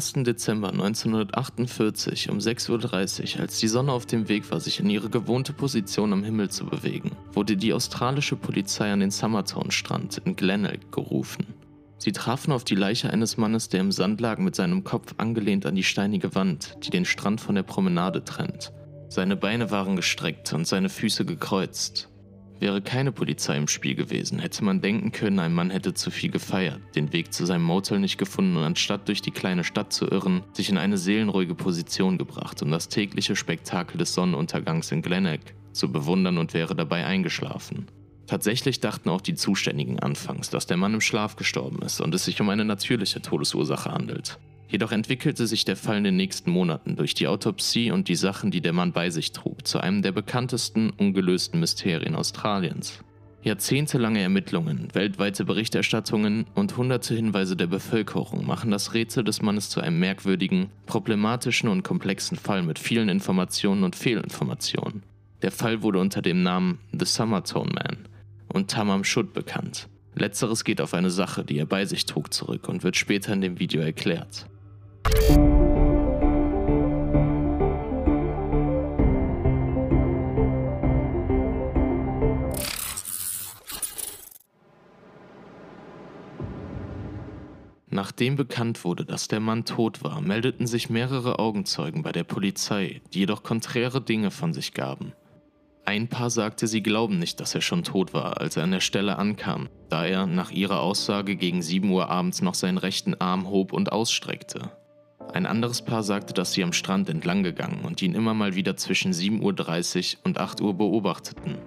1. Dezember 1948 um 6.30 Uhr, als die Sonne auf dem Weg war, sich in ihre gewohnte Position am Himmel zu bewegen, wurde die australische Polizei an den Summertown-Strand in Glenelg gerufen. Sie trafen auf die Leiche eines Mannes, der im Sand lag mit seinem Kopf angelehnt an die steinige Wand, die den Strand von der Promenade trennt. Seine Beine waren gestreckt und seine Füße gekreuzt. Wäre keine Polizei im Spiel gewesen, hätte man denken können, ein Mann hätte zu viel gefeiert, den Weg zu seinem Motel nicht gefunden und anstatt durch die kleine Stadt zu irren, sich in eine seelenruhige Position gebracht, um das tägliche Spektakel des Sonnenuntergangs in Glenelg zu bewundern und wäre dabei eingeschlafen. Tatsächlich dachten auch die Zuständigen anfangs, dass der Mann im Schlaf gestorben ist und es sich um eine natürliche Todesursache handelt. Jedoch entwickelte sich der Fall in den nächsten Monaten durch die Autopsie und die Sachen, die der Mann bei sich trug, zu einem der bekanntesten ungelösten Mysterien Australiens. Jahrzehntelange Ermittlungen, weltweite Berichterstattungen und hunderte Hinweise der Bevölkerung machen das Rätsel des Mannes zu einem merkwürdigen, problematischen und komplexen Fall mit vielen Informationen und Fehlinformationen. Der Fall wurde unter dem Namen The Summertone Man und Tamam Shud bekannt. Letzteres geht auf eine Sache, die er bei sich trug, zurück und wird später in dem Video erklärt. Nachdem bekannt wurde, dass der Mann tot war, meldeten sich mehrere Augenzeugen bei der Polizei, die jedoch konträre Dinge von sich gaben. Ein Paar sagte, sie glauben nicht, dass er schon tot war, als er an der Stelle ankam, da er nach ihrer Aussage gegen 7 Uhr abends noch seinen rechten Arm hob und ausstreckte. Ein anderes Paar sagte, dass sie am Strand entlang gegangen und ihn immer mal wieder zwischen 7.30 Uhr und 8 Uhr beobachteten.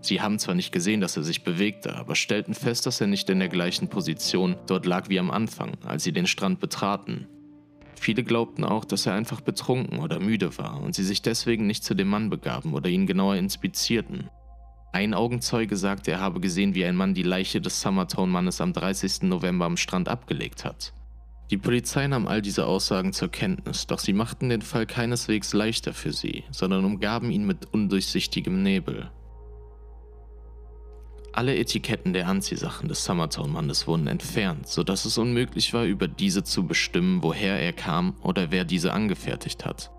Sie haben zwar nicht gesehen, dass er sich bewegte, aber stellten fest, dass er nicht in der gleichen Position dort lag wie am Anfang, als sie den Strand betraten. Viele glaubten auch, dass er einfach betrunken oder müde war und sie sich deswegen nicht zu dem Mann begaben oder ihn genauer inspizierten. Ein Augenzeuge sagte, er habe gesehen, wie ein Mann die Leiche des Summertone-Mannes am 30. November am Strand abgelegt hat. Die Polizei nahm all diese Aussagen zur Kenntnis, doch sie machten den Fall keineswegs leichter für sie, sondern umgaben ihn mit undurchsichtigem Nebel. Alle Etiketten der Anziehsachen des Summertown-Mannes wurden entfernt, sodass es unmöglich war, über diese zu bestimmen, woher er kam oder wer diese angefertigt hat.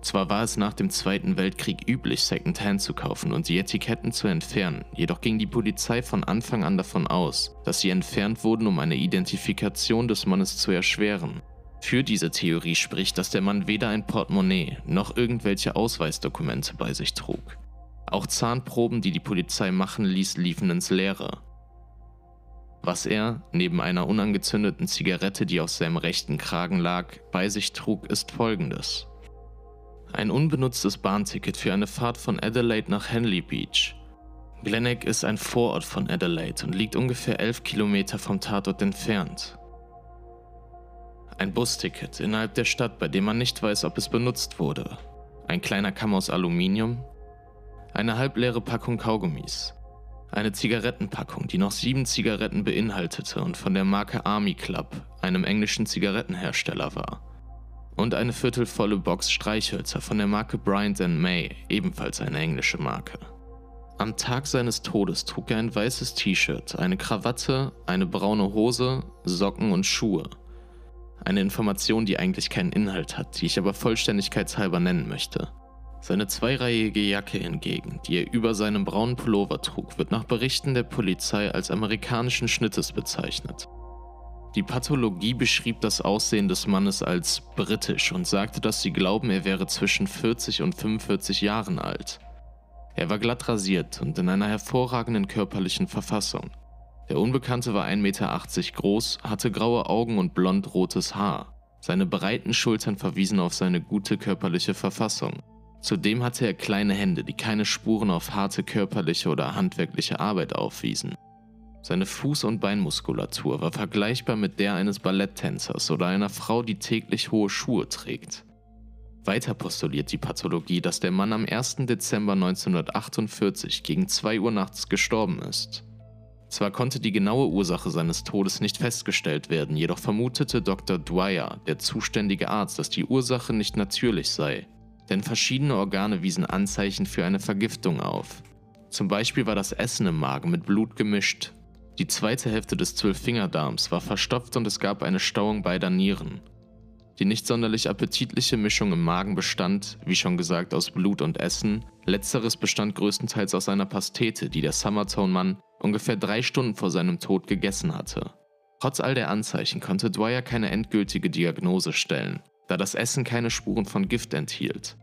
Zwar war es nach dem Zweiten Weltkrieg üblich, Secondhand zu kaufen und die Etiketten zu entfernen, jedoch ging die Polizei von Anfang an davon aus, dass sie entfernt wurden, um eine Identifikation des Mannes zu erschweren. Für diese Theorie spricht, dass der Mann weder ein Portemonnaie noch irgendwelche Ausweisdokumente bei sich trug. Auch Zahnproben, die die Polizei machen ließ, liefen ins Leere. Was er, neben einer unangezündeten Zigarette, die auf seinem rechten Kragen lag, bei sich trug, ist folgendes. Ein unbenutztes Bahnticket für eine Fahrt von Adelaide nach Henley Beach. Glenelg ist ein Vorort von Adelaide und liegt ungefähr 11 Kilometer vom Tatort entfernt. Ein Busticket innerhalb der Stadt, bei dem man nicht weiß, ob es benutzt wurde. Ein kleiner Kamm aus Aluminium. Eine halbleere Packung Kaugummis. Eine Zigarettenpackung, die noch sieben Zigaretten beinhaltete und von der Marke Army Club, einem englischen Zigarettenhersteller war und eine viertelvolle Box Streichhölzer von der Marke Bryant May, ebenfalls eine englische Marke. Am Tag seines Todes trug er ein weißes T-Shirt, eine Krawatte, eine braune Hose, Socken und Schuhe. Eine Information, die eigentlich keinen Inhalt hat, die ich aber vollständigkeitshalber nennen möchte. Seine zweireihige Jacke hingegen, die er über seinem braunen Pullover trug, wird nach Berichten der Polizei als amerikanischen Schnittes bezeichnet. Die Pathologie beschrieb das Aussehen des Mannes als britisch und sagte, dass sie glauben, er wäre zwischen 40 und 45 Jahren alt. Er war glatt rasiert und in einer hervorragenden körperlichen Verfassung. Der Unbekannte war 1,80 Meter groß, hatte graue Augen und blond-rotes Haar. Seine breiten Schultern verwiesen auf seine gute körperliche Verfassung. Zudem hatte er kleine Hände, die keine Spuren auf harte körperliche oder handwerkliche Arbeit aufwiesen. Seine Fuß- und Beinmuskulatur war vergleichbar mit der eines Balletttänzers oder einer Frau, die täglich hohe Schuhe trägt. Weiter postuliert die Pathologie, dass der Mann am 1. Dezember 1948 gegen 2 Uhr nachts gestorben ist. Zwar konnte die genaue Ursache seines Todes nicht festgestellt werden, jedoch vermutete Dr. Dwyer, der zuständige Arzt, dass die Ursache nicht natürlich sei, denn verschiedene Organe wiesen Anzeichen für eine Vergiftung auf. Zum Beispiel war das Essen im Magen mit Blut gemischt, die zweite Hälfte des Zwölffingerdarms war verstopft und es gab eine Stauung beider Nieren. Die nicht sonderlich appetitliche Mischung im Magen bestand, wie schon gesagt, aus Blut und Essen. Letzteres bestand größtenteils aus einer Pastete, die der Summertone-Mann ungefähr drei Stunden vor seinem Tod gegessen hatte. Trotz all der Anzeichen konnte Dwyer keine endgültige Diagnose stellen, da das Essen keine Spuren von Gift enthielt.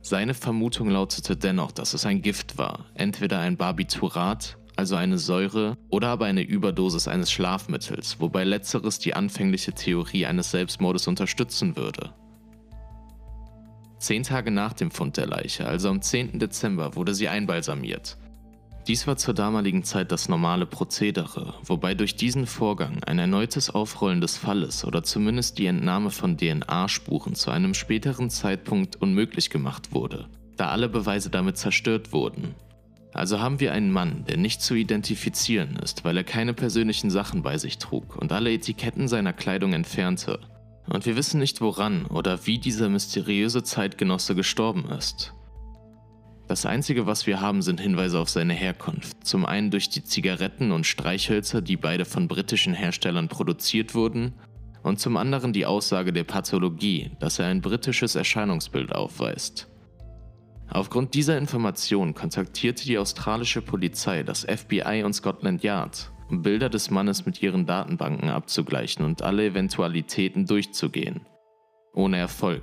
Seine Vermutung lautete dennoch, dass es ein Gift war, entweder ein Barbiturat, also eine Säure, oder aber eine Überdosis eines Schlafmittels, wobei letzteres die anfängliche Theorie eines Selbstmordes unterstützen würde. Zehn Tage nach dem Fund der Leiche, also am 10. Dezember, wurde sie einbalsamiert. Dies war zur damaligen Zeit das normale Prozedere, wobei durch diesen Vorgang ein erneutes Aufrollen des Falles oder zumindest die Entnahme von DNA-Spuren zu einem späteren Zeitpunkt unmöglich gemacht wurde, da alle Beweise damit zerstört wurden. Also haben wir einen Mann, der nicht zu identifizieren ist, weil er keine persönlichen Sachen bei sich trug und alle Etiketten seiner Kleidung entfernte. Und wir wissen nicht woran oder wie dieser mysteriöse Zeitgenosse gestorben ist. Das Einzige, was wir haben, sind Hinweise auf seine Herkunft. Zum einen durch die Zigaretten und Streichhölzer, die beide von britischen Herstellern produziert wurden, und zum anderen die Aussage der Pathologie, dass er ein britisches Erscheinungsbild aufweist. Aufgrund dieser Information kontaktierte die australische Polizei das FBI und Scotland Yard, um Bilder des Mannes mit ihren Datenbanken abzugleichen und alle Eventualitäten durchzugehen. Ohne Erfolg.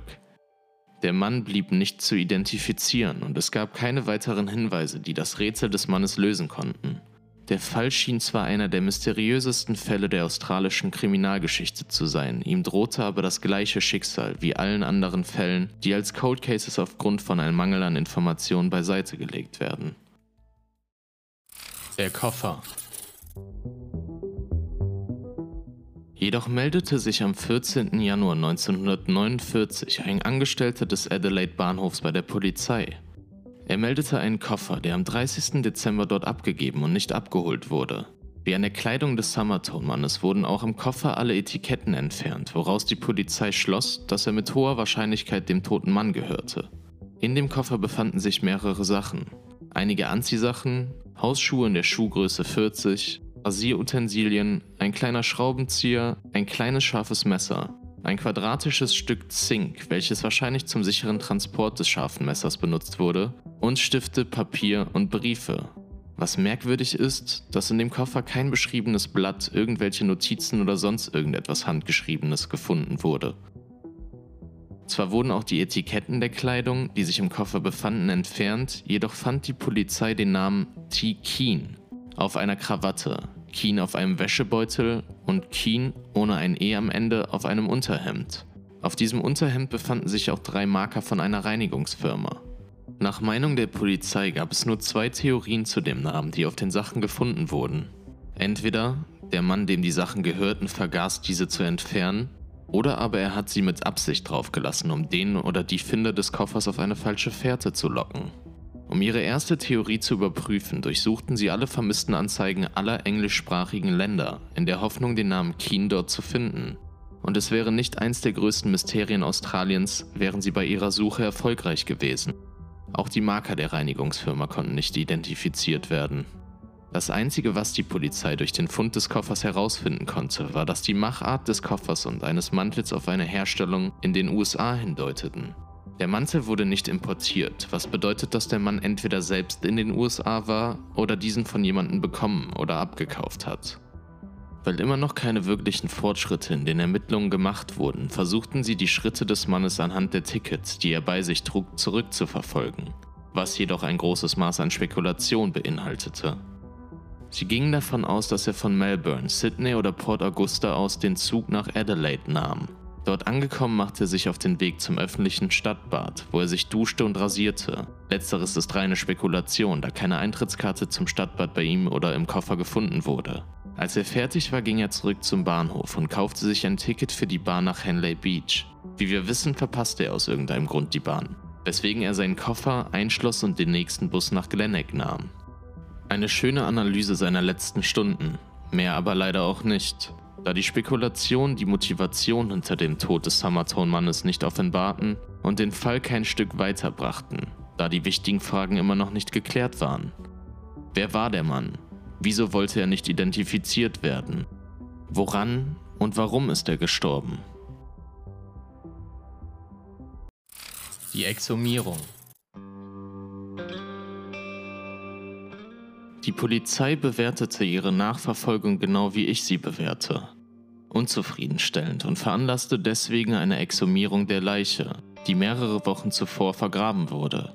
Der Mann blieb nicht zu identifizieren und es gab keine weiteren Hinweise, die das Rätsel des Mannes lösen konnten. Der Fall schien zwar einer der mysteriösesten Fälle der australischen Kriminalgeschichte zu sein, ihm drohte aber das gleiche Schicksal wie allen anderen Fällen, die als Cold Cases aufgrund von einem Mangel an Informationen beiseite gelegt werden. Der Koffer Jedoch meldete sich am 14. Januar 1949 ein Angestellter des Adelaide Bahnhofs bei der Polizei. Er meldete einen Koffer, der am 30. Dezember dort abgegeben und nicht abgeholt wurde. Wie an der Kleidung des Summertone-Mannes wurden auch im Koffer alle Etiketten entfernt, woraus die Polizei schloss, dass er mit hoher Wahrscheinlichkeit dem toten Mann gehörte. In dem Koffer befanden sich mehrere Sachen. Einige Anziehsachen, Hausschuhe in der Schuhgröße 40, Rasierutensilien, ein kleiner Schraubenzieher, ein kleines scharfes Messer, ein quadratisches Stück Zink, welches wahrscheinlich zum sicheren Transport des scharfen Messers benutzt wurde, und Stifte, Papier und Briefe. Was merkwürdig ist, dass in dem Koffer kein beschriebenes Blatt, irgendwelche Notizen oder sonst irgendetwas Handgeschriebenes gefunden wurde. Zwar wurden auch die Etiketten der Kleidung, die sich im Koffer befanden, entfernt, jedoch fand die Polizei den Namen T. Keen auf einer Krawatte, Keen auf einem Wäschebeutel und Keen ohne ein E am Ende auf einem Unterhemd. Auf diesem Unterhemd befanden sich auch drei Marker von einer Reinigungsfirma. Nach Meinung der Polizei gab es nur zwei Theorien zu dem Namen, die auf den Sachen gefunden wurden. Entweder der Mann, dem die Sachen gehörten, vergaß diese zu entfernen, oder aber er hat sie mit Absicht draufgelassen, um den oder die Finder des Koffers auf eine falsche Fährte zu locken. Um ihre erste Theorie zu überprüfen, durchsuchten sie alle vermissten Anzeigen aller englischsprachigen Länder, in der Hoffnung, den Namen Keen dort zu finden. Und es wäre nicht eins der größten Mysterien Australiens, wären sie bei ihrer Suche erfolgreich gewesen. Auch die Marker der Reinigungsfirma konnten nicht identifiziert werden. Das Einzige, was die Polizei durch den Fund des Koffers herausfinden konnte, war, dass die Machart des Koffers und eines Mantels auf eine Herstellung in den USA hindeuteten. Der Mantel wurde nicht importiert, was bedeutet, dass der Mann entweder selbst in den USA war oder diesen von jemandem bekommen oder abgekauft hat. Weil immer noch keine wirklichen Fortschritte in den Ermittlungen gemacht wurden, versuchten sie die Schritte des Mannes anhand der Tickets, die er bei sich trug, zurückzuverfolgen, was jedoch ein großes Maß an Spekulation beinhaltete. Sie gingen davon aus, dass er von Melbourne, Sydney oder Port Augusta aus den Zug nach Adelaide nahm Dort angekommen machte er sich auf den Weg zum öffentlichen Stadtbad, wo er sich duschte und rasierte. Letzteres ist reine Spekulation, da keine Eintrittskarte zum Stadtbad bei ihm oder im Koffer gefunden wurde. Als er fertig war, ging er zurück zum Bahnhof und kaufte sich ein Ticket für die Bahn nach Henley Beach. Wie wir wissen, verpasste er aus irgendeinem Grund die Bahn, weswegen er seinen Koffer einschloss und den nächsten Bus nach Glenelg nahm. Eine schöne Analyse seiner letzten Stunden, mehr aber leider auch nicht da die Spekulationen die Motivation hinter dem Tod des Summertone-Mannes nicht offenbarten und den Fall kein Stück weiterbrachten, da die wichtigen Fragen immer noch nicht geklärt waren. Wer war der Mann? Wieso wollte er nicht identifiziert werden? Woran und warum ist er gestorben? Die Exhumierung. Die Polizei bewertete ihre Nachverfolgung genau wie ich sie bewerte. Unzufriedenstellend und veranlasste deswegen eine Exhumierung der Leiche, die mehrere Wochen zuvor vergraben wurde.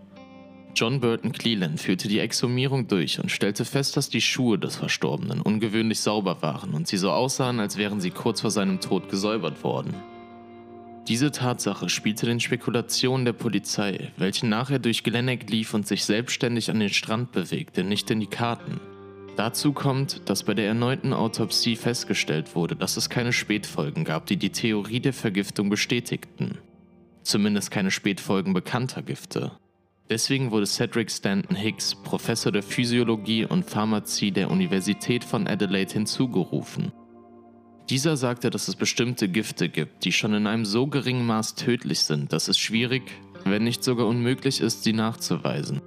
John Burton Cleland führte die Exhumierung durch und stellte fest, dass die Schuhe des Verstorbenen ungewöhnlich sauber waren und sie so aussahen, als wären sie kurz vor seinem Tod gesäubert worden. Diese Tatsache spielte den Spekulationen der Polizei, welche nachher durch Glenneck lief und sich selbstständig an den Strand bewegte, nicht in die Karten. Dazu kommt, dass bei der erneuten Autopsie festgestellt wurde, dass es keine Spätfolgen gab, die die Theorie der Vergiftung bestätigten. Zumindest keine Spätfolgen bekannter Gifte. Deswegen wurde Cedric Stanton Hicks, Professor der Physiologie und Pharmazie der Universität von Adelaide, hinzugerufen. Dieser sagte, dass es bestimmte Gifte gibt, die schon in einem so geringen Maß tödlich sind, dass es schwierig, wenn nicht sogar unmöglich ist, sie nachzuweisen.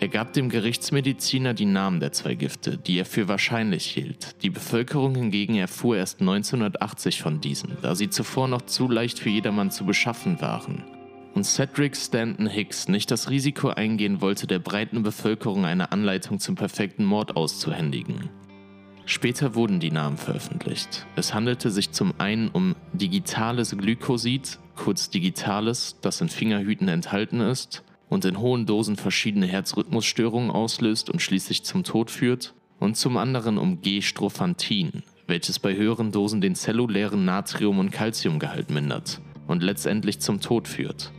Er gab dem Gerichtsmediziner die Namen der zwei Gifte, die er für wahrscheinlich hielt. Die Bevölkerung hingegen erfuhr erst 1980 von diesen, da sie zuvor noch zu leicht für jedermann zu beschaffen waren und Cedric Stanton Hicks nicht das Risiko eingehen wollte, der breiten Bevölkerung eine Anleitung zum perfekten Mord auszuhändigen. Später wurden die Namen veröffentlicht. Es handelte sich zum einen um digitales Glykosid, kurz Digitales, das in Fingerhüten enthalten ist und in hohen Dosen verschiedene Herzrhythmusstörungen auslöst und schließlich zum Tod führt, und zum anderen um G-Strophantin, welches bei höheren Dosen den zellulären Natrium- und Calciumgehalt mindert und letztendlich zum Tod führt.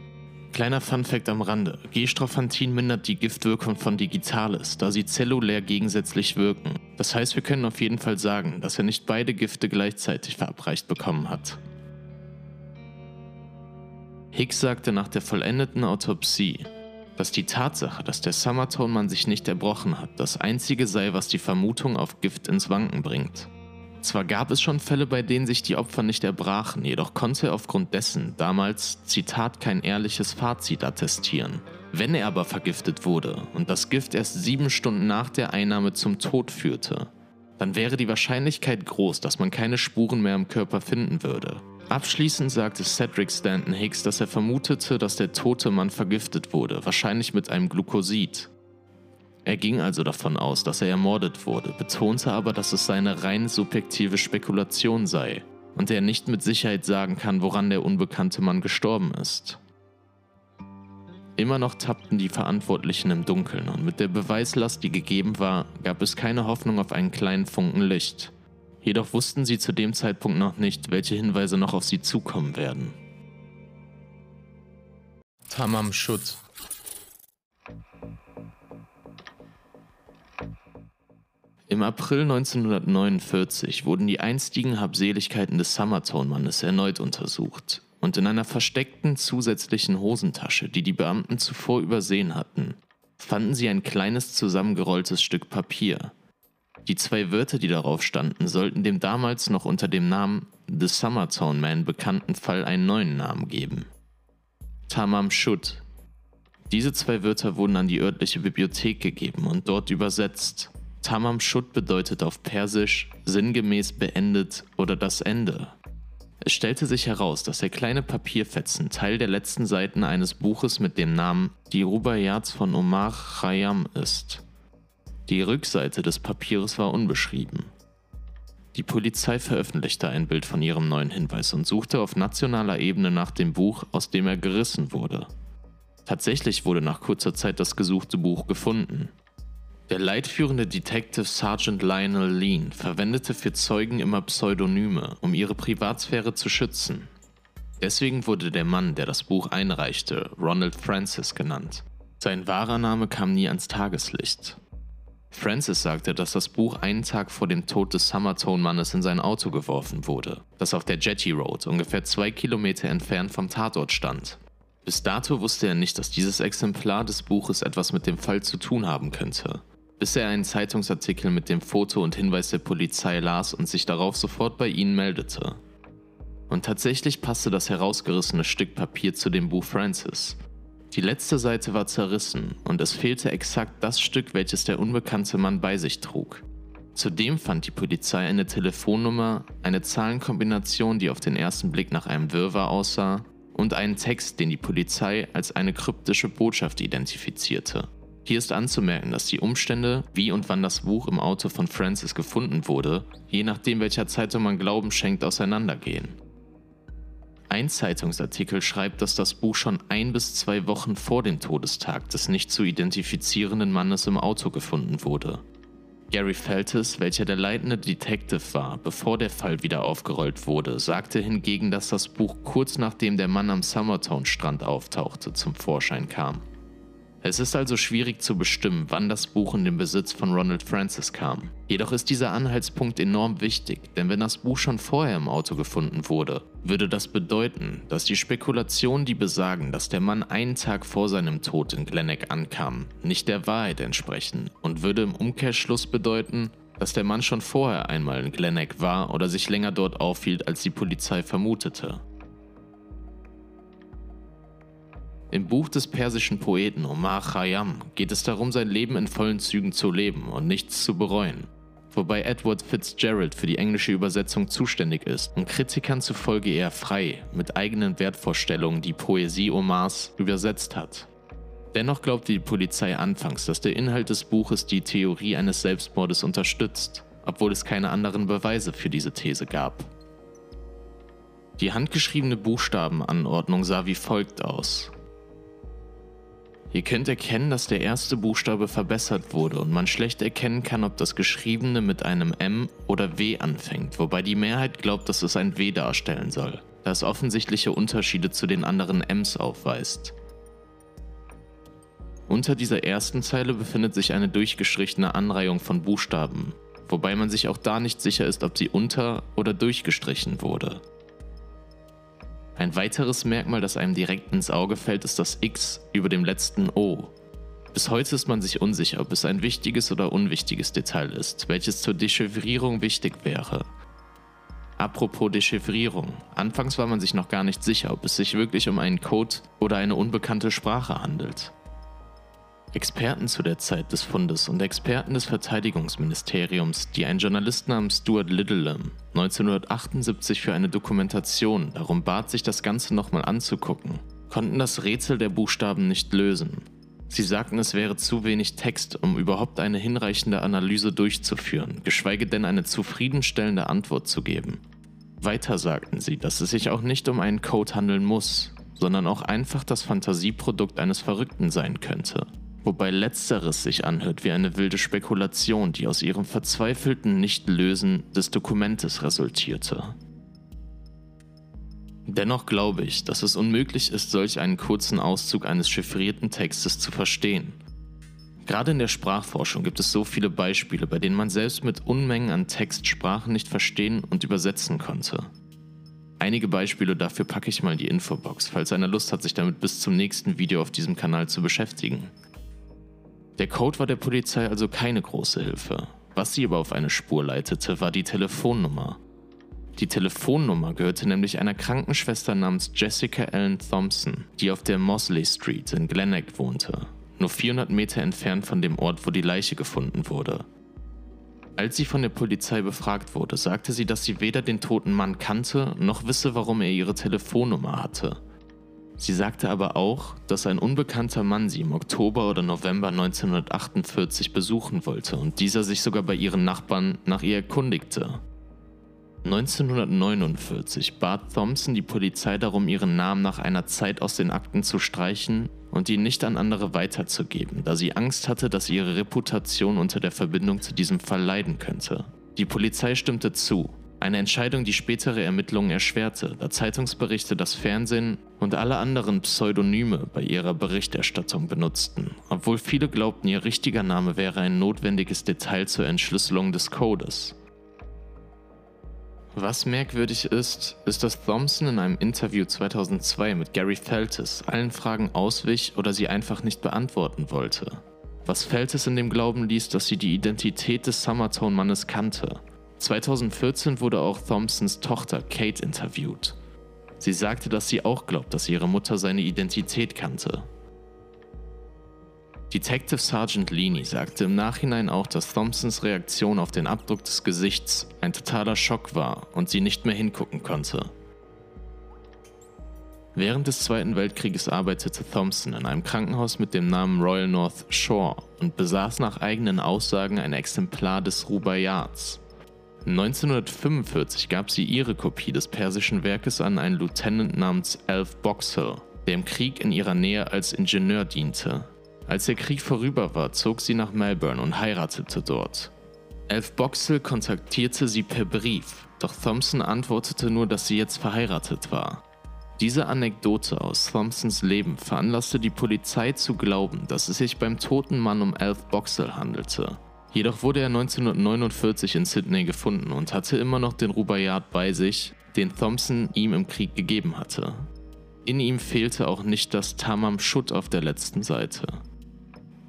Kleiner Funfact am Rande. G-Strophantin mindert die Giftwirkung von Digitalis, da sie zellulär gegensätzlich wirken. Das heißt, wir können auf jeden Fall sagen, dass er nicht beide Gifte gleichzeitig verabreicht bekommen hat. Hicks sagte nach der vollendeten Autopsie, dass die Tatsache, dass der Summertone-Mann sich nicht erbrochen hat, das einzige sei, was die Vermutung auf Gift ins Wanken bringt. Zwar gab es schon Fälle, bei denen sich die Opfer nicht erbrachen, jedoch konnte er aufgrund dessen damals, Zitat, kein ehrliches Fazit attestieren. Wenn er aber vergiftet wurde und das Gift erst sieben Stunden nach der Einnahme zum Tod führte, dann wäre die Wahrscheinlichkeit groß, dass man keine Spuren mehr im Körper finden würde. Abschließend sagte Cedric Stanton Hicks, dass er vermutete, dass der tote Mann vergiftet wurde, wahrscheinlich mit einem Glukosid. Er ging also davon aus, dass er ermordet wurde, betonte aber, dass es seine rein subjektive Spekulation sei und er nicht mit Sicherheit sagen kann, woran der unbekannte Mann gestorben ist. Immer noch tappten die Verantwortlichen im Dunkeln und mit der Beweislast, die gegeben war, gab es keine Hoffnung auf einen kleinen Funken Licht. Jedoch wussten sie zu dem Zeitpunkt noch nicht, welche Hinweise noch auf sie zukommen werden. Tamam Schutt Im April 1949 wurden die einstigen Habseligkeiten des Summertone-Mannes erneut untersucht und in einer versteckten zusätzlichen Hosentasche, die die Beamten zuvor übersehen hatten, fanden sie ein kleines zusammengerolltes Stück Papier. Die zwei Wörter, die darauf standen, sollten dem damals noch unter dem Namen The Summertone Man bekannten Fall einen neuen Namen geben. Tamam Shud. Diese zwei Wörter wurden an die örtliche Bibliothek gegeben und dort übersetzt. Tamam Shud bedeutet auf Persisch sinngemäß beendet oder das Ende. Es stellte sich heraus, dass der kleine Papierfetzen Teil der letzten Seiten eines Buches mit dem Namen Die Rubaiyats von Omar Khayyam ist. Die Rückseite des Papiers war unbeschrieben. Die Polizei veröffentlichte ein Bild von ihrem neuen Hinweis und suchte auf nationaler Ebene nach dem Buch, aus dem er gerissen wurde. Tatsächlich wurde nach kurzer Zeit das gesuchte Buch gefunden. Der leitführende Detective Sergeant Lionel Lean verwendete für Zeugen immer Pseudonyme, um ihre Privatsphäre zu schützen. Deswegen wurde der Mann, der das Buch einreichte, Ronald Francis genannt. Sein wahrer Name kam nie ans Tageslicht. Francis sagte, dass das Buch einen Tag vor dem Tod des Summertone-Mannes in sein Auto geworfen wurde, das auf der Jetty Road ungefähr zwei Kilometer entfernt vom Tatort stand. Bis dato wusste er nicht, dass dieses Exemplar des Buches etwas mit dem Fall zu tun haben könnte bis er einen Zeitungsartikel mit dem Foto und Hinweis der Polizei las und sich darauf sofort bei ihnen meldete. Und tatsächlich passte das herausgerissene Stück Papier zu dem Buch Francis. Die letzte Seite war zerrissen und es fehlte exakt das Stück, welches der unbekannte Mann bei sich trug. Zudem fand die Polizei eine Telefonnummer, eine Zahlenkombination, die auf den ersten Blick nach einem Wirrwarr aussah, und einen Text, den die Polizei als eine kryptische Botschaft identifizierte. Hier ist anzumerken, dass die Umstände, wie und wann das Buch im Auto von Francis gefunden wurde, je nachdem welcher Zeitung man Glauben schenkt, auseinandergehen. Ein Zeitungsartikel schreibt, dass das Buch schon ein bis zwei Wochen vor dem Todestag des nicht zu identifizierenden Mannes im Auto gefunden wurde. Gary Feltes, welcher der leitende Detective war, bevor der Fall wieder aufgerollt wurde, sagte hingegen, dass das Buch kurz nachdem der Mann am Summertown-Strand auftauchte, zum Vorschein kam. Es ist also schwierig zu bestimmen, wann das Buch in den Besitz von Ronald Francis kam. Jedoch ist dieser Anhaltspunkt enorm wichtig, denn wenn das Buch schon vorher im Auto gefunden wurde, würde das bedeuten, dass die Spekulationen, die besagen, dass der Mann einen Tag vor seinem Tod in Glenneck ankam, nicht der Wahrheit entsprechen und würde im Umkehrschluss bedeuten, dass der Mann schon vorher einmal in Glenneck war oder sich länger dort aufhielt, als die Polizei vermutete. Im Buch des persischen Poeten Omar Khayyam geht es darum, sein Leben in vollen Zügen zu leben und nichts zu bereuen. Wobei Edward Fitzgerald für die englische Übersetzung zuständig ist und Kritikern zufolge eher frei, mit eigenen Wertvorstellungen die Poesie Omars übersetzt hat. Dennoch glaubte die Polizei anfangs, dass der Inhalt des Buches die Theorie eines Selbstmordes unterstützt, obwohl es keine anderen Beweise für diese These gab. Die handgeschriebene Buchstabenanordnung sah wie folgt aus. Ihr könnt erkennen, dass der erste Buchstabe verbessert wurde und man schlecht erkennen kann, ob das Geschriebene mit einem M oder W anfängt, wobei die Mehrheit glaubt, dass es ein W darstellen soll, da es offensichtliche Unterschiede zu den anderen Ms aufweist. Unter dieser ersten Zeile befindet sich eine durchgestrichene Anreihung von Buchstaben, wobei man sich auch da nicht sicher ist, ob sie unter- oder durchgestrichen wurde. Ein weiteres Merkmal, das einem direkt ins Auge fällt, ist das X über dem letzten O. Bis heute ist man sich unsicher, ob es ein wichtiges oder unwichtiges Detail ist, welches zur Dechiffrierung wichtig wäre. Apropos Dechiffrierung. Anfangs war man sich noch gar nicht sicher, ob es sich wirklich um einen Code oder eine unbekannte Sprache handelt. Experten zu der Zeit des Fundes und Experten des Verteidigungsministeriums, die ein Journalist namens Stuart Littlelam 1978 für eine Dokumentation darum bat, sich das Ganze nochmal anzugucken, konnten das Rätsel der Buchstaben nicht lösen. Sie sagten, es wäre zu wenig Text, um überhaupt eine hinreichende Analyse durchzuführen, geschweige denn eine zufriedenstellende Antwort zu geben. Weiter sagten sie, dass es sich auch nicht um einen Code handeln muss, sondern auch einfach das Fantasieprodukt eines Verrückten sein könnte wobei letzteres sich anhört wie eine wilde Spekulation, die aus ihrem verzweifelten Nichtlösen des Dokumentes resultierte. Dennoch glaube ich, dass es unmöglich ist, solch einen kurzen Auszug eines chiffrierten Textes zu verstehen. Gerade in der Sprachforschung gibt es so viele Beispiele, bei denen man selbst mit Unmengen an Text Sprachen nicht verstehen und übersetzen konnte. Einige Beispiele dafür packe ich mal in die Infobox, falls einer Lust hat, sich damit bis zum nächsten Video auf diesem Kanal zu beschäftigen. Der Code war der Polizei also keine große Hilfe. Was sie aber auf eine Spur leitete, war die Telefonnummer. Die Telefonnummer gehörte nämlich einer Krankenschwester namens Jessica Ellen Thompson, die auf der Mosley Street in Glenneck wohnte, nur 400 Meter entfernt von dem Ort, wo die Leiche gefunden wurde. Als sie von der Polizei befragt wurde, sagte sie, dass sie weder den toten Mann kannte, noch wisse, warum er ihre Telefonnummer hatte. Sie sagte aber auch, dass ein unbekannter Mann sie im Oktober oder November 1948 besuchen wollte und dieser sich sogar bei ihren Nachbarn nach ihr erkundigte. 1949 bat Thompson die Polizei darum, ihren Namen nach einer Zeit aus den Akten zu streichen und ihn nicht an andere weiterzugeben, da sie Angst hatte, dass ihre Reputation unter der Verbindung zu diesem Fall leiden könnte. Die Polizei stimmte zu eine Entscheidung, die spätere Ermittlungen erschwerte, da Zeitungsberichte das Fernsehen und alle anderen Pseudonyme bei ihrer Berichterstattung benutzten, obwohl viele glaubten, ihr richtiger Name wäre ein notwendiges Detail zur Entschlüsselung des Codes. Was merkwürdig ist, ist, dass Thompson in einem Interview 2002 mit Gary Feltes allen Fragen auswich oder sie einfach nicht beantworten wollte. Was Feltes in dem Glauben ließ, dass sie die Identität des Summertone-Mannes kannte 2014 wurde auch Thompsons Tochter Kate interviewt. Sie sagte, dass sie auch glaubt, dass ihre Mutter seine Identität kannte. Detective Sergeant Leaney sagte im Nachhinein auch, dass Thompsons Reaktion auf den Abdruck des Gesichts ein totaler Schock war und sie nicht mehr hingucken konnte. Während des Zweiten Weltkrieges arbeitete Thompson in einem Krankenhaus mit dem Namen Royal North Shore und besaß nach eigenen Aussagen ein Exemplar des Rubaiyats. 1945 gab sie ihre Kopie des persischen Werkes an einen Lieutenant namens Alf Boxhill, der im Krieg in ihrer Nähe als Ingenieur diente. Als der Krieg vorüber war, zog sie nach Melbourne und heiratete dort. Alf Boxhill kontaktierte sie per Brief, doch Thompson antwortete nur, dass sie jetzt verheiratet war. Diese Anekdote aus Thompsons Leben veranlasste die Polizei zu glauben, dass es sich beim toten Mann um Alf Boxell handelte. Jedoch wurde er 1949 in Sydney gefunden und hatte immer noch den Rubaiyat bei sich, den Thompson ihm im Krieg gegeben hatte. In ihm fehlte auch nicht das Tamam Schutt auf der letzten Seite.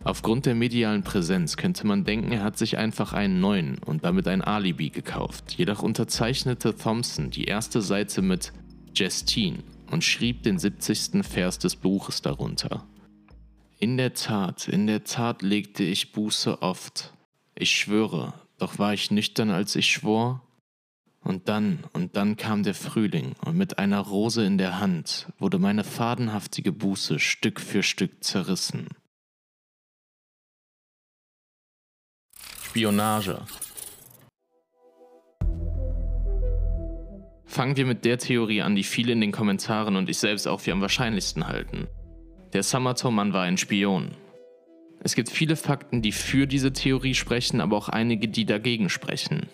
Aufgrund der medialen Präsenz könnte man denken, er hat sich einfach einen neuen und damit ein Alibi gekauft. Jedoch unterzeichnete Thompson die erste Seite mit Justine und schrieb den 70. Vers des Buches darunter. In der Tat, in der Tat legte ich Buße oft. Ich schwöre, doch war ich nüchtern, als ich schwor? Und dann, und dann kam der Frühling, und mit einer Rose in der Hand wurde meine fadenhaftige Buße Stück für Stück zerrissen. Spionage Fangen wir mit der Theorie an, die viele in den Kommentaren und ich selbst auch für am wahrscheinlichsten halten. Der Summerton-Mann war ein Spion. Es gibt viele Fakten, die für diese Theorie sprechen, aber auch einige, die dagegen sprechen.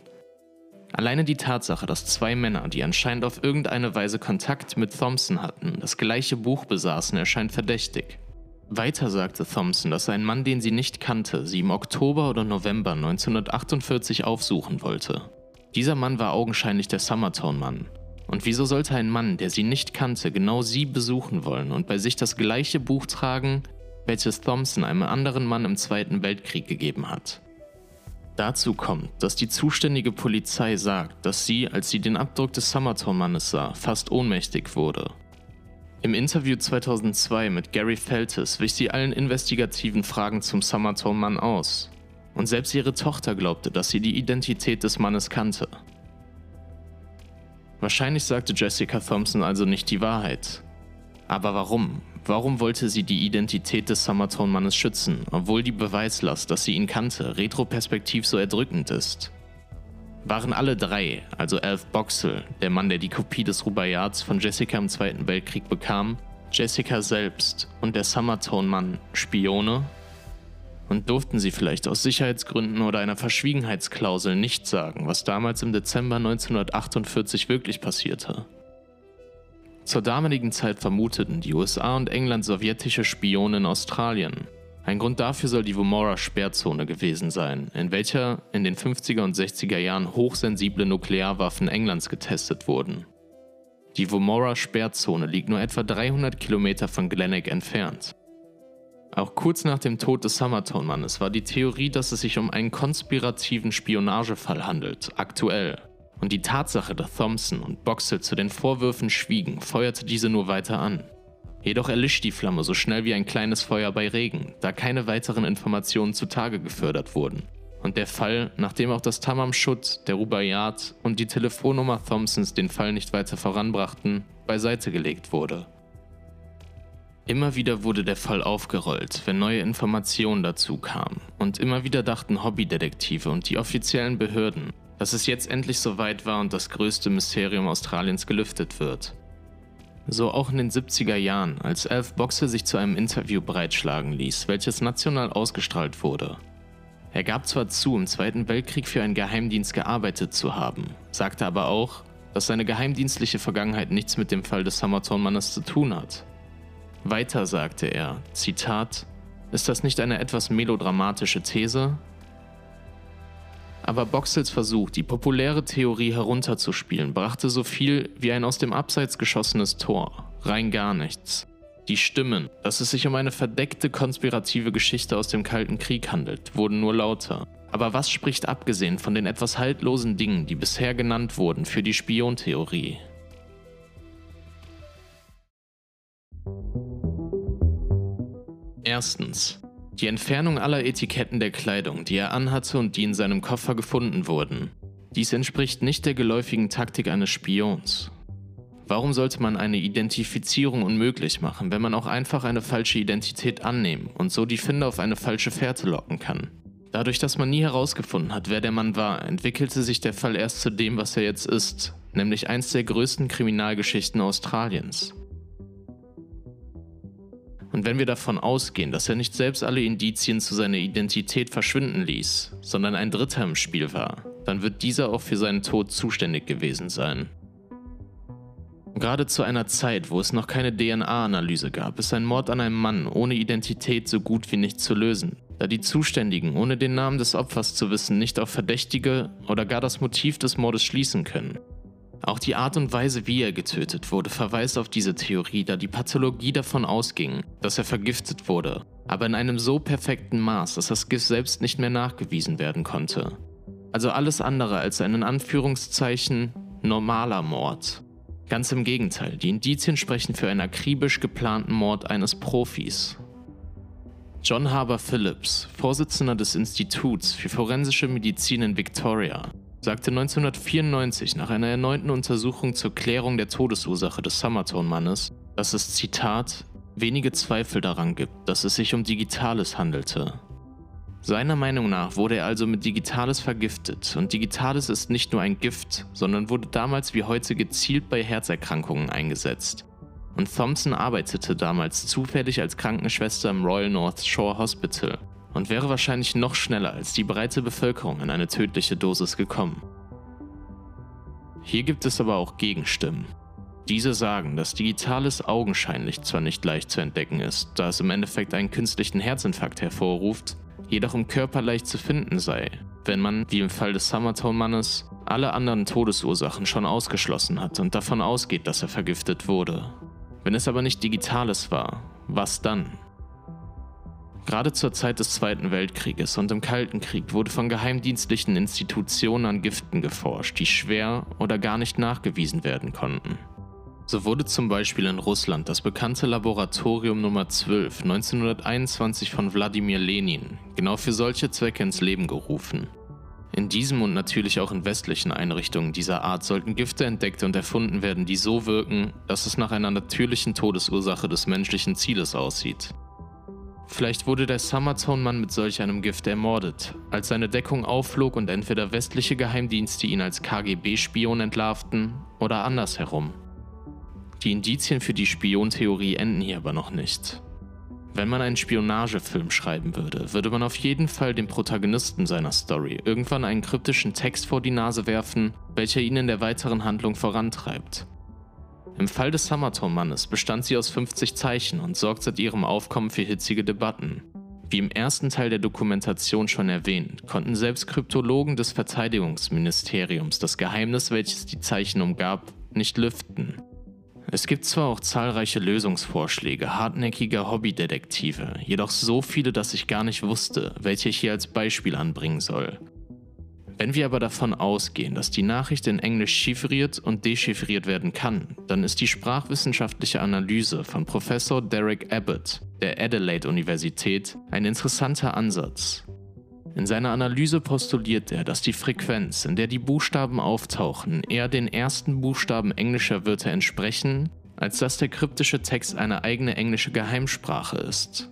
Alleine die Tatsache, dass zwei Männer, die anscheinend auf irgendeine Weise Kontakt mit Thompson hatten, das gleiche Buch besaßen, erscheint verdächtig. Weiter sagte Thompson, dass ein Mann, den sie nicht kannte, sie im Oktober oder November 1948 aufsuchen wollte. Dieser Mann war augenscheinlich der Summertown-Mann. Und wieso sollte ein Mann, der sie nicht kannte, genau sie besuchen wollen und bei sich das gleiche Buch tragen, welches Thompson einem anderen Mann im Zweiten Weltkrieg gegeben hat? Dazu kommt, dass die zuständige Polizei sagt, dass sie, als sie den Abdruck des Summertown-Mannes sah, fast ohnmächtig wurde. Im Interview 2002 mit Gary Feltes wich sie allen investigativen Fragen zum Summertown-Mann aus und selbst ihre Tochter glaubte, dass sie die Identität des Mannes kannte. Wahrscheinlich sagte Jessica Thompson also nicht die Wahrheit. Aber warum? Warum wollte sie die Identität des Summertone-Mannes schützen, obwohl die Beweislast, dass sie ihn kannte, retroperspektiv so erdrückend ist? Waren alle drei, also Alf Boxel, der Mann, der die Kopie des Rubaiyats von Jessica im Zweiten Weltkrieg bekam, Jessica selbst und der Summertone-Mann Spione? Und durften sie vielleicht aus Sicherheitsgründen oder einer Verschwiegenheitsklausel nicht sagen, was damals im Dezember 1948 wirklich passierte. Zur damaligen Zeit vermuteten die USA und England sowjetische Spione in Australien. Ein Grund dafür soll die Womora-Sperrzone gewesen sein, in welcher in den 50er und 60er Jahren hochsensible Nuklearwaffen Englands getestet wurden. Die Womora-Sperrzone liegt nur etwa 300 Kilometer von Glenelg entfernt. Auch kurz nach dem Tod des Summertone-Mannes war die Theorie, dass es sich um einen konspirativen Spionagefall handelt, aktuell. Und die Tatsache, dass Thompson und Boxell zu den Vorwürfen schwiegen, feuerte diese nur weiter an. Jedoch erlischt die Flamme so schnell wie ein kleines Feuer bei Regen, da keine weiteren Informationen zutage gefördert wurden. Und der Fall, nachdem auch das Tamam Schutt, der Rubaiyat und die Telefonnummer Thompsons den Fall nicht weiter voranbrachten, beiseite gelegt wurde. Immer wieder wurde der Fall aufgerollt, wenn neue Informationen dazu kamen. Und immer wieder dachten Hobbydetektive und die offiziellen Behörden, dass es jetzt endlich soweit war und das größte Mysterium Australiens gelüftet wird. So auch in den 70er Jahren, als Alf Boxer sich zu einem Interview breitschlagen ließ, welches national ausgestrahlt wurde. Er gab zwar zu, im Zweiten Weltkrieg für einen Geheimdienst gearbeitet zu haben, sagte aber auch, dass seine geheimdienstliche Vergangenheit nichts mit dem Fall des Summertown-Mannes zu tun hat. Weiter sagte er, Zitat, ist das nicht eine etwas melodramatische These? Aber Boxels Versuch, die populäre Theorie herunterzuspielen, brachte so viel wie ein aus dem Abseits geschossenes Tor, rein gar nichts. Die Stimmen, dass es sich um eine verdeckte konspirative Geschichte aus dem Kalten Krieg handelt, wurden nur lauter. Aber was spricht abgesehen von den etwas haltlosen Dingen, die bisher genannt wurden, für die Spiontheorie? Erstens. Die Entfernung aller Etiketten der Kleidung, die er anhatte und die in seinem Koffer gefunden wurden. Dies entspricht nicht der geläufigen Taktik eines Spions. Warum sollte man eine Identifizierung unmöglich machen, wenn man auch einfach eine falsche Identität annehmen und so die Finder auf eine falsche Fährte locken kann? Dadurch, dass man nie herausgefunden hat, wer der Mann war, entwickelte sich der Fall erst zu dem, was er jetzt ist, nämlich eins der größten Kriminalgeschichten Australiens. Und wenn wir davon ausgehen, dass er nicht selbst alle Indizien zu seiner Identität verschwinden ließ, sondern ein Dritter im Spiel war, dann wird dieser auch für seinen Tod zuständig gewesen sein. Gerade zu einer Zeit, wo es noch keine DNA-Analyse gab, ist ein Mord an einem Mann ohne Identität so gut wie nicht zu lösen, da die Zuständigen, ohne den Namen des Opfers zu wissen, nicht auf Verdächtige oder gar das Motiv des Mordes schließen können. Auch die Art und Weise, wie er getötet wurde, verweist auf diese Theorie, da die Pathologie davon ausging, dass er vergiftet wurde, aber in einem so perfekten Maß, dass das Gift selbst nicht mehr nachgewiesen werden konnte. Also alles andere als ein in Anführungszeichen normaler Mord. Ganz im Gegenteil, die Indizien sprechen für einen akribisch geplanten Mord eines Profis. John Harbour Phillips, Vorsitzender des Instituts für forensische Medizin in Victoria, sagte 1994 nach einer erneuten Untersuchung zur Klärung der Todesursache des Summertone-Mannes, dass es Zitat wenige Zweifel daran gibt, dass es sich um Digitales handelte. Seiner Meinung nach wurde er also mit Digitales vergiftet und Digitales ist nicht nur ein Gift, sondern wurde damals wie heute gezielt bei Herzerkrankungen eingesetzt. Und Thompson arbeitete damals zufällig als Krankenschwester im Royal North Shore Hospital und wäre wahrscheinlich noch schneller als die breite Bevölkerung an eine tödliche Dosis gekommen. Hier gibt es aber auch Gegenstimmen. Diese sagen, dass Digitales augenscheinlich zwar nicht leicht zu entdecken ist, da es im Endeffekt einen künstlichen Herzinfarkt hervorruft, jedoch im Körper leicht zu finden sei, wenn man, wie im Fall des Summertone-Mannes, alle anderen Todesursachen schon ausgeschlossen hat und davon ausgeht, dass er vergiftet wurde. Wenn es aber nicht Digitales war, was dann? Gerade zur Zeit des Zweiten Weltkrieges und im Kalten Krieg wurde von geheimdienstlichen Institutionen an Giften geforscht, die schwer oder gar nicht nachgewiesen werden konnten. So wurde zum Beispiel in Russland das bekannte Laboratorium Nummer 12 1921 von Wladimir Lenin genau für solche Zwecke ins Leben gerufen. In diesem und natürlich auch in westlichen Einrichtungen dieser Art sollten Gifte entdeckt und erfunden werden, die so wirken, dass es nach einer natürlichen Todesursache des menschlichen Zieles aussieht. Vielleicht wurde der Summertone-Mann mit solch einem Gift ermordet, als seine Deckung aufflog und entweder westliche Geheimdienste ihn als KGB-Spion entlarvten oder andersherum. Die Indizien für die Spiontheorie enden hier aber noch nicht. Wenn man einen Spionagefilm schreiben würde, würde man auf jeden Fall dem Protagonisten seiner Story irgendwann einen kryptischen Text vor die Nase werfen, welcher ihn in der weiteren Handlung vorantreibt. Im Fall des Summertone-Mannes bestand sie aus 50 Zeichen und sorgt seit ihrem Aufkommen für hitzige Debatten. Wie im ersten Teil der Dokumentation schon erwähnt, konnten selbst Kryptologen des Verteidigungsministeriums das Geheimnis, welches die Zeichen umgab, nicht lüften. Es gibt zwar auch zahlreiche Lösungsvorschläge hartnäckiger Hobbydetektive, jedoch so viele, dass ich gar nicht wusste, welche ich hier als Beispiel anbringen soll. Wenn wir aber davon ausgehen, dass die Nachricht in Englisch chiffriert und dechiffriert werden kann, dann ist die sprachwissenschaftliche Analyse von Professor Derek Abbott der Adelaide Universität ein interessanter Ansatz. In seiner Analyse postuliert er, dass die Frequenz, in der die Buchstaben auftauchen, eher den ersten Buchstaben englischer Wörter entsprechen, als dass der kryptische Text eine eigene englische Geheimsprache ist.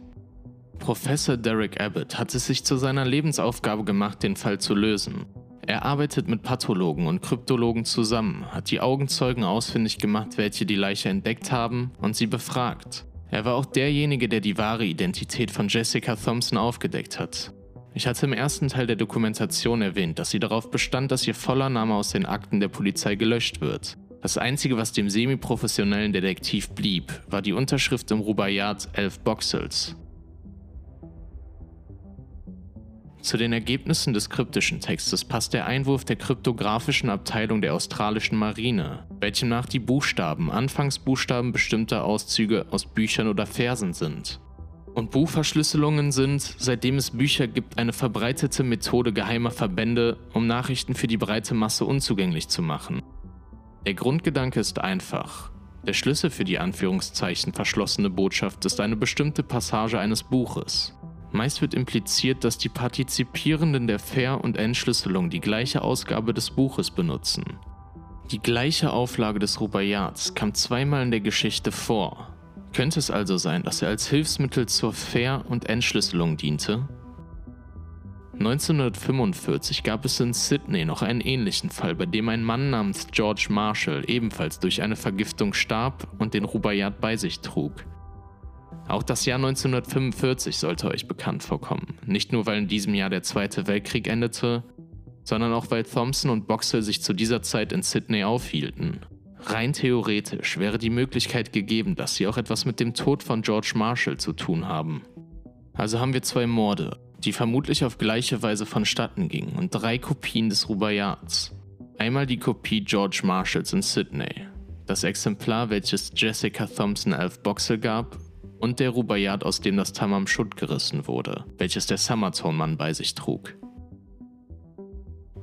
Professor Derek Abbott hat es sich zu seiner Lebensaufgabe gemacht, den Fall zu lösen. Er arbeitet mit Pathologen und Kryptologen zusammen, hat die Augenzeugen ausfindig gemacht, welche die Leiche entdeckt haben, und sie befragt. Er war auch derjenige, der die wahre Identität von Jessica Thompson aufgedeckt hat. Ich hatte im ersten Teil der Dokumentation erwähnt, dass sie darauf bestand, dass ihr voller Name aus den Akten der Polizei gelöscht wird. Das einzige, was dem semi-professionellen Detektiv blieb, war die Unterschrift im Rubaiyat 11 Boxels. Zu den Ergebnissen des kryptischen Textes passt der Einwurf der kryptografischen Abteilung der australischen Marine, welchem nach die Buchstaben Anfangsbuchstaben bestimmter Auszüge aus Büchern oder Versen sind. Und Buchverschlüsselungen sind, seitdem es Bücher gibt, eine verbreitete Methode geheimer Verbände, um Nachrichten für die breite Masse unzugänglich zu machen. Der Grundgedanke ist einfach. Der Schlüssel für die Anführungszeichen verschlossene Botschaft ist eine bestimmte Passage eines Buches. Meist wird impliziert, dass die Partizipierenden der Ver- und Entschlüsselung die gleiche Ausgabe des Buches benutzen. Die gleiche Auflage des Rubaiyats kam zweimal in der Geschichte vor. Könnte es also sein, dass er als Hilfsmittel zur Ver- und Entschlüsselung diente? 1945 gab es in Sydney noch einen ähnlichen Fall, bei dem ein Mann namens George Marshall ebenfalls durch eine Vergiftung starb und den Rubaiyat bei sich trug. Auch das Jahr 1945 sollte euch bekannt vorkommen, nicht nur weil in diesem Jahr der Zweite Weltkrieg endete, sondern auch weil Thompson und Boxell sich zu dieser Zeit in Sydney aufhielten. Rein theoretisch wäre die Möglichkeit gegeben, dass sie auch etwas mit dem Tod von George Marshall zu tun haben. Also haben wir zwei Morde, die vermutlich auf gleiche Weise vonstatten gingen und drei Kopien des Rubaiyats. Einmal die Kopie George Marshalls in Sydney, das Exemplar, welches Jessica Thompson Elf Boxell gab, und der Rubaiyat, aus dem das Tamam Schutt gerissen wurde, welches der Summertone-Mann bei sich trug.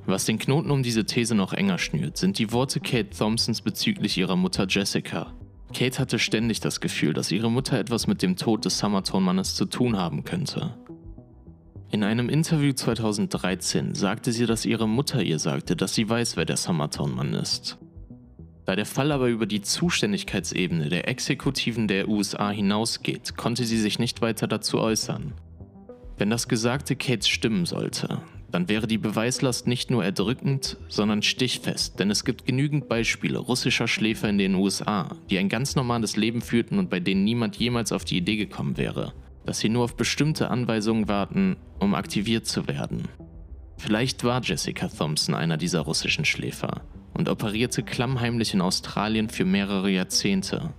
Was den Knoten um diese These noch enger schnürt, sind die Worte Kate Thompsons bezüglich ihrer Mutter Jessica. Kate hatte ständig das Gefühl, dass ihre Mutter etwas mit dem Tod des Summertone-Mannes zu tun haben könnte. In einem Interview 2013 sagte sie, dass ihre Mutter ihr sagte, dass sie weiß, wer der Summertone-Mann ist. Da der Fall aber über die Zuständigkeitsebene der Exekutiven der USA hinausgeht, konnte sie sich nicht weiter dazu äußern. Wenn das Gesagte Kates stimmen sollte, dann wäre die Beweislast nicht nur erdrückend, sondern stichfest, denn es gibt genügend Beispiele russischer Schläfer in den USA, die ein ganz normales Leben führten und bei denen niemand jemals auf die Idee gekommen wäre, dass sie nur auf bestimmte Anweisungen warten, um aktiviert zu werden. Vielleicht war Jessica Thompson einer dieser russischen Schläfer und operierte klammheimlich in Australien für mehrere Jahrzehnte.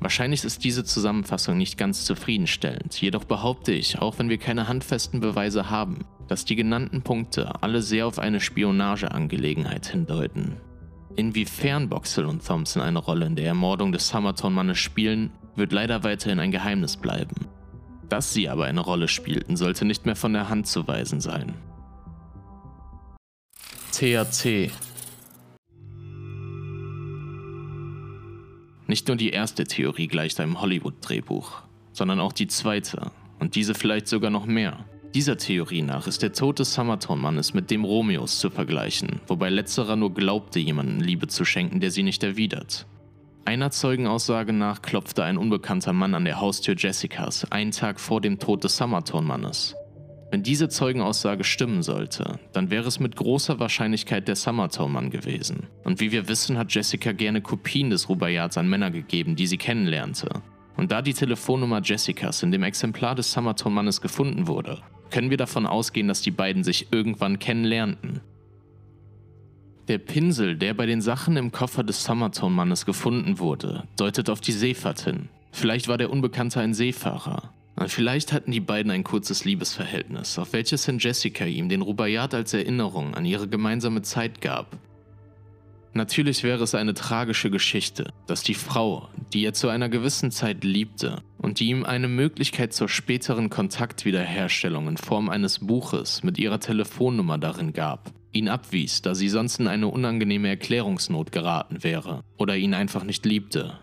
Wahrscheinlich ist diese Zusammenfassung nicht ganz zufriedenstellend, jedoch behaupte ich, auch wenn wir keine handfesten Beweise haben, dass die genannten Punkte alle sehr auf eine Spionageangelegenheit hindeuten. Inwiefern Boxell und Thompson eine Rolle in der Ermordung des Summerton-Mannes spielen, wird leider weiterhin ein Geheimnis bleiben. Dass sie aber eine Rolle spielten, sollte nicht mehr von der Hand zu weisen sein. THC Nicht nur die erste Theorie gleicht einem Hollywood-Drehbuch, sondern auch die zweite und diese vielleicht sogar noch mehr. Dieser Theorie nach ist der Tod des Summerton-Mannes mit dem Romeos zu vergleichen, wobei letzterer nur glaubte, jemanden Liebe zu schenken, der sie nicht erwidert. Einer Zeugenaussage nach klopfte ein unbekannter Mann an der Haustür Jessicas einen Tag vor dem Tod des Summerton-Mannes. Wenn diese Zeugenaussage stimmen sollte, dann wäre es mit großer Wahrscheinlichkeit der Summerton-Mann gewesen. Und wie wir wissen, hat Jessica gerne Kopien des Rubaiyats an Männer gegeben, die sie kennenlernte. Und da die Telefonnummer Jessicas in dem Exemplar des Summerton-Mannes gefunden wurde, können wir davon ausgehen, dass die beiden sich irgendwann kennenlernten. Der Pinsel, der bei den Sachen im Koffer des Summertone-Mannes gefunden wurde, deutet auf die Seefahrt hin. Vielleicht war der Unbekannte ein Seefahrer. Vielleicht hatten die beiden ein kurzes Liebesverhältnis, auf welches hin Jessica ihm den Rubaiyat als Erinnerung an ihre gemeinsame Zeit gab. Natürlich wäre es eine tragische Geschichte, dass die Frau, die er zu einer gewissen Zeit liebte und die ihm eine Möglichkeit zur späteren Kontaktwiederherstellung in Form eines Buches mit ihrer Telefonnummer darin gab, ihn abwies, da sie sonst in eine unangenehme Erklärungsnot geraten wäre oder ihn einfach nicht liebte.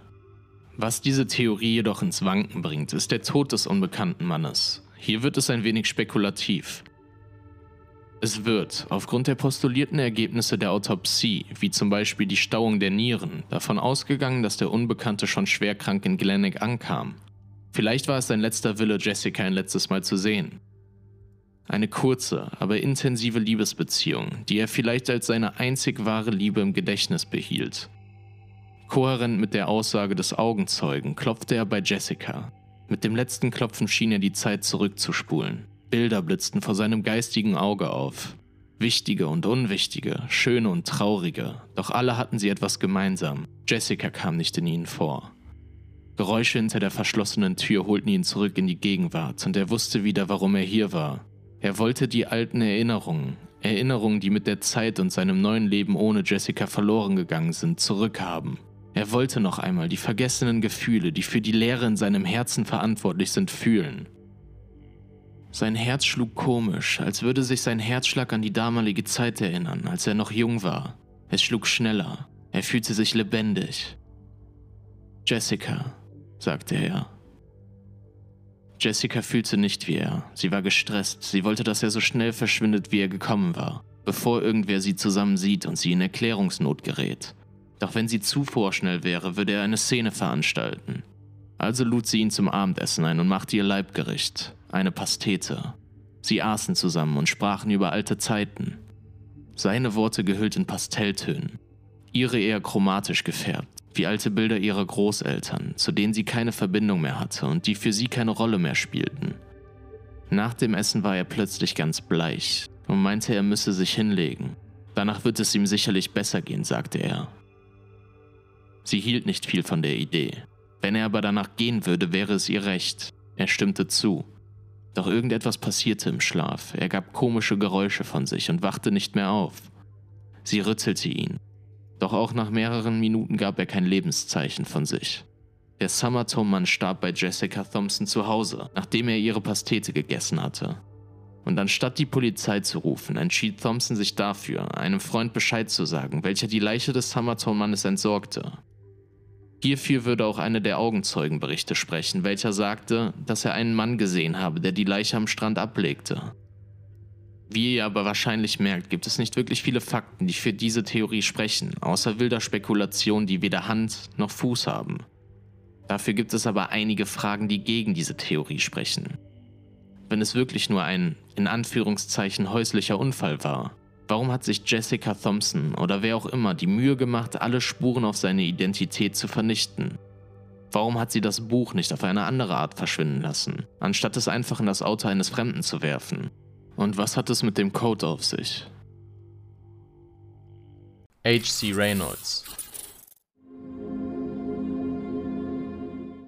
Was diese Theorie jedoch ins Wanken bringt, ist der Tod des unbekannten Mannes. Hier wird es ein wenig spekulativ, es wird, aufgrund der postulierten Ergebnisse der Autopsie, wie zum Beispiel die Stauung der Nieren, davon ausgegangen, dass der Unbekannte schon schwerkrank in Glenneck ankam. Vielleicht war es sein letzter Wille, Jessica ein letztes Mal zu sehen. Eine kurze, aber intensive Liebesbeziehung, die er vielleicht als seine einzig wahre Liebe im Gedächtnis behielt. Kohärent mit der Aussage des Augenzeugen klopfte er bei Jessica. Mit dem letzten Klopfen schien er die Zeit zurückzuspulen. Bilder blitzten vor seinem geistigen Auge auf. Wichtige und unwichtige, schöne und traurige, doch alle hatten sie etwas gemeinsam. Jessica kam nicht in ihnen vor. Geräusche hinter der verschlossenen Tür holten ihn zurück in die Gegenwart und er wusste wieder, warum er hier war. Er wollte die alten Erinnerungen, Erinnerungen, die mit der Zeit und seinem neuen Leben ohne Jessica verloren gegangen sind, zurückhaben. Er wollte noch einmal die vergessenen Gefühle, die für die Leere in seinem Herzen verantwortlich sind, fühlen. Sein Herz schlug komisch, als würde sich sein Herzschlag an die damalige Zeit erinnern, als er noch jung war. Es schlug schneller. Er fühlte sich lebendig. Jessica, sagte er. Jessica fühlte nicht wie er. Sie war gestresst. Sie wollte, dass er so schnell verschwindet, wie er gekommen war. bevor irgendwer sie zusammen sieht und sie in Erklärungsnot gerät. Doch wenn sie zu vorschnell wäre, würde er eine Szene veranstalten. Also lud sie ihn zum Abendessen ein und machte ihr Leibgericht, eine Pastete. Sie aßen zusammen und sprachen über alte Zeiten. Seine Worte gehüllt in Pastelltönen, ihre eher chromatisch gefärbt, wie alte Bilder ihrer Großeltern, zu denen sie keine Verbindung mehr hatte und die für sie keine Rolle mehr spielten. Nach dem Essen war er plötzlich ganz bleich und meinte, er müsse sich hinlegen. Danach wird es ihm sicherlich besser gehen, sagte er. Sie hielt nicht viel von der Idee. Wenn er aber danach gehen würde, wäre es ihr recht. Er stimmte zu. Doch irgendetwas passierte im Schlaf. Er gab komische Geräusche von sich und wachte nicht mehr auf. Sie rüttelte ihn. Doch auch nach mehreren Minuten gab er kein Lebenszeichen von sich. Der Summertone-Mann starb bei Jessica Thompson zu Hause, nachdem er ihre Pastete gegessen hatte. Und anstatt die Polizei zu rufen, entschied Thompson sich dafür, einem Freund Bescheid zu sagen, welcher die Leiche des Summertone-Mannes entsorgte. Hierfür würde auch eine der Augenzeugenberichte sprechen, welcher sagte, dass er einen Mann gesehen habe, der die Leiche am Strand ablegte. Wie ihr aber wahrscheinlich merkt, gibt es nicht wirklich viele Fakten, die für diese Theorie sprechen, außer wilder Spekulation, die weder Hand noch Fuß haben. Dafür gibt es aber einige Fragen, die gegen diese Theorie sprechen. Wenn es wirklich nur ein, in Anführungszeichen, häuslicher Unfall war, Warum hat sich Jessica Thompson oder wer auch immer die Mühe gemacht, alle Spuren auf seine Identität zu vernichten? Warum hat sie das Buch nicht auf eine andere Art verschwinden lassen, anstatt es einfach in das Auto eines Fremden zu werfen? Und was hat es mit dem Code auf sich? H.C. Reynolds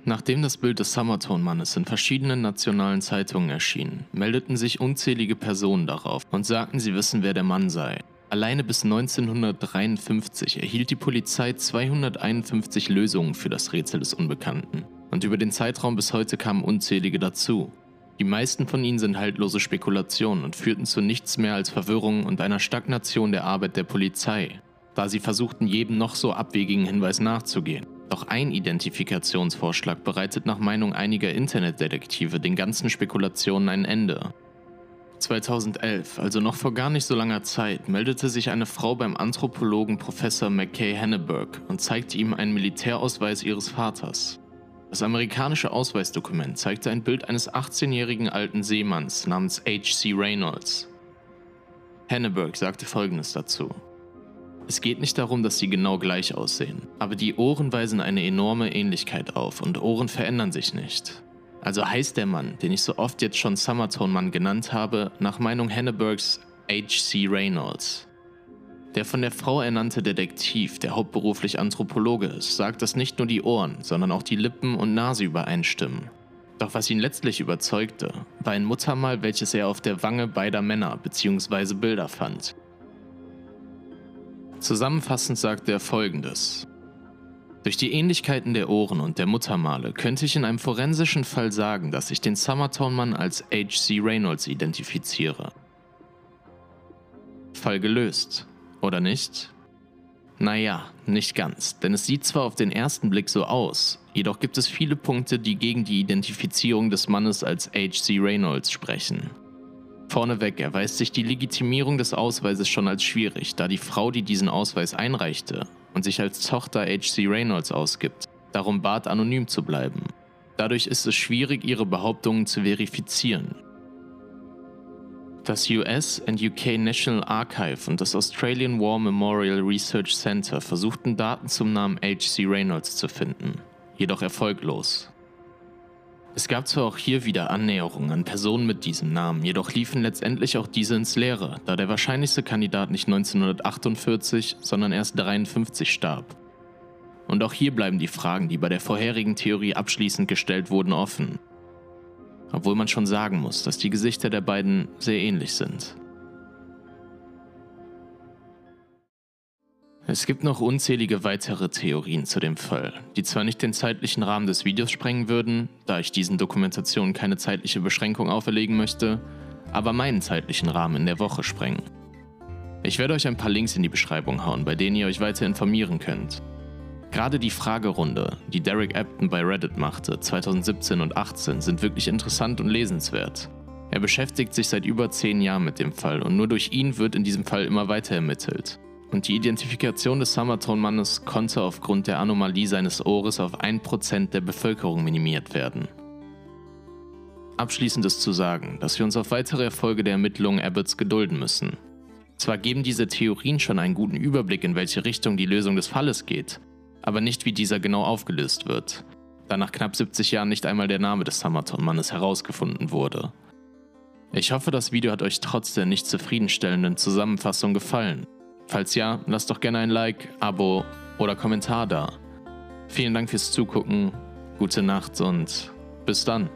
Nachdem das Bild des Summertone-Mannes in verschiedenen nationalen Zeitungen erschien, meldeten sich unzählige Personen darauf und sagten, sie wissen, wer der Mann sei. Alleine bis 1953 erhielt die Polizei 251 Lösungen für das Rätsel des Unbekannten. Und über den Zeitraum bis heute kamen unzählige dazu. Die meisten von ihnen sind haltlose Spekulationen und führten zu nichts mehr als Verwirrung und einer Stagnation der Arbeit der Polizei, da sie versuchten, jedem noch so abwegigen Hinweis nachzugehen. Doch ein Identifikationsvorschlag bereitet nach Meinung einiger Internetdetektive den ganzen Spekulationen ein Ende. 2011, also noch vor gar nicht so langer Zeit, meldete sich eine Frau beim Anthropologen Professor McKay Henneberg und zeigte ihm einen Militärausweis ihres Vaters. Das amerikanische Ausweisdokument zeigte ein Bild eines 18-jährigen alten Seemanns namens H.C. Reynolds. Henneberg sagte folgendes dazu. Es geht nicht darum, dass sie genau gleich aussehen, aber die Ohren weisen eine enorme Ähnlichkeit auf und Ohren verändern sich nicht. Also heißt der Mann, den ich so oft jetzt schon Summertone Mann genannt habe, nach Meinung Hennebergs H.C. Reynolds. Der von der Frau ernannte Detektiv, der hauptberuflich Anthropologe ist, sagt, dass nicht nur die Ohren, sondern auch die Lippen und Nase übereinstimmen. Doch was ihn letztlich überzeugte, war ein Muttermal, welches er auf der Wange beider Männer bzw. Bilder fand. Zusammenfassend sagt er folgendes. Durch die Ähnlichkeiten der Ohren und der Muttermale könnte ich in einem forensischen Fall sagen, dass ich den Summertown-Mann als H.C. Reynolds identifiziere. Fall gelöst, oder nicht? Naja, nicht ganz, denn es sieht zwar auf den ersten Blick so aus, jedoch gibt es viele Punkte, die gegen die Identifizierung des Mannes als H.C. Reynolds sprechen. Vorneweg erweist sich die Legitimierung des Ausweises schon als schwierig, da die Frau, die diesen Ausweis einreichte und sich als Tochter H.C. Reynolds ausgibt, darum bat, anonym zu bleiben. Dadurch ist es schwierig, ihre Behauptungen zu verifizieren. Das US and UK National Archive und das Australian War Memorial Research Center versuchten Daten zum Namen H.C. Reynolds zu finden, jedoch erfolglos. Es gab zwar auch hier wieder Annäherungen an Personen mit diesem Namen, jedoch liefen letztendlich auch diese ins Leere, da der wahrscheinlichste Kandidat nicht 1948, sondern erst 53 starb. Und auch hier bleiben die Fragen, die bei der vorherigen Theorie abschließend gestellt wurden, offen. Obwohl man schon sagen muss, dass die Gesichter der beiden sehr ähnlich sind. Es gibt noch unzählige weitere Theorien zu dem Fall, die zwar nicht den zeitlichen Rahmen des Videos sprengen würden, da ich diesen Dokumentationen keine zeitliche Beschränkung auferlegen möchte, aber meinen zeitlichen Rahmen in der Woche sprengen. Ich werde euch ein paar Links in die Beschreibung hauen, bei denen ihr euch weiter informieren könnt. Gerade die Fragerunde, die Derek Apton bei Reddit machte, 2017 und 2018, sind wirklich interessant und lesenswert. Er beschäftigt sich seit über zehn Jahren mit dem Fall und nur durch ihn wird in diesem Fall immer weiter ermittelt. Und die Identifikation des Summertone-Mannes konnte aufgrund der Anomalie seines Ohres auf 1% der Bevölkerung minimiert werden. Abschließend ist zu sagen, dass wir uns auf weitere Erfolge der Ermittlungen Abbotts gedulden müssen. Zwar geben diese Theorien schon einen guten Überblick, in welche Richtung die Lösung des Falles geht, aber nicht wie dieser genau aufgelöst wird, da nach knapp 70 Jahren nicht einmal der Name des Summerton-Mannes herausgefunden wurde. Ich hoffe, das Video hat euch trotz der nicht zufriedenstellenden Zusammenfassung gefallen. Falls ja, lasst doch gerne ein Like, Abo oder Kommentar da. Vielen Dank fürs Zugucken, gute Nacht und bis dann.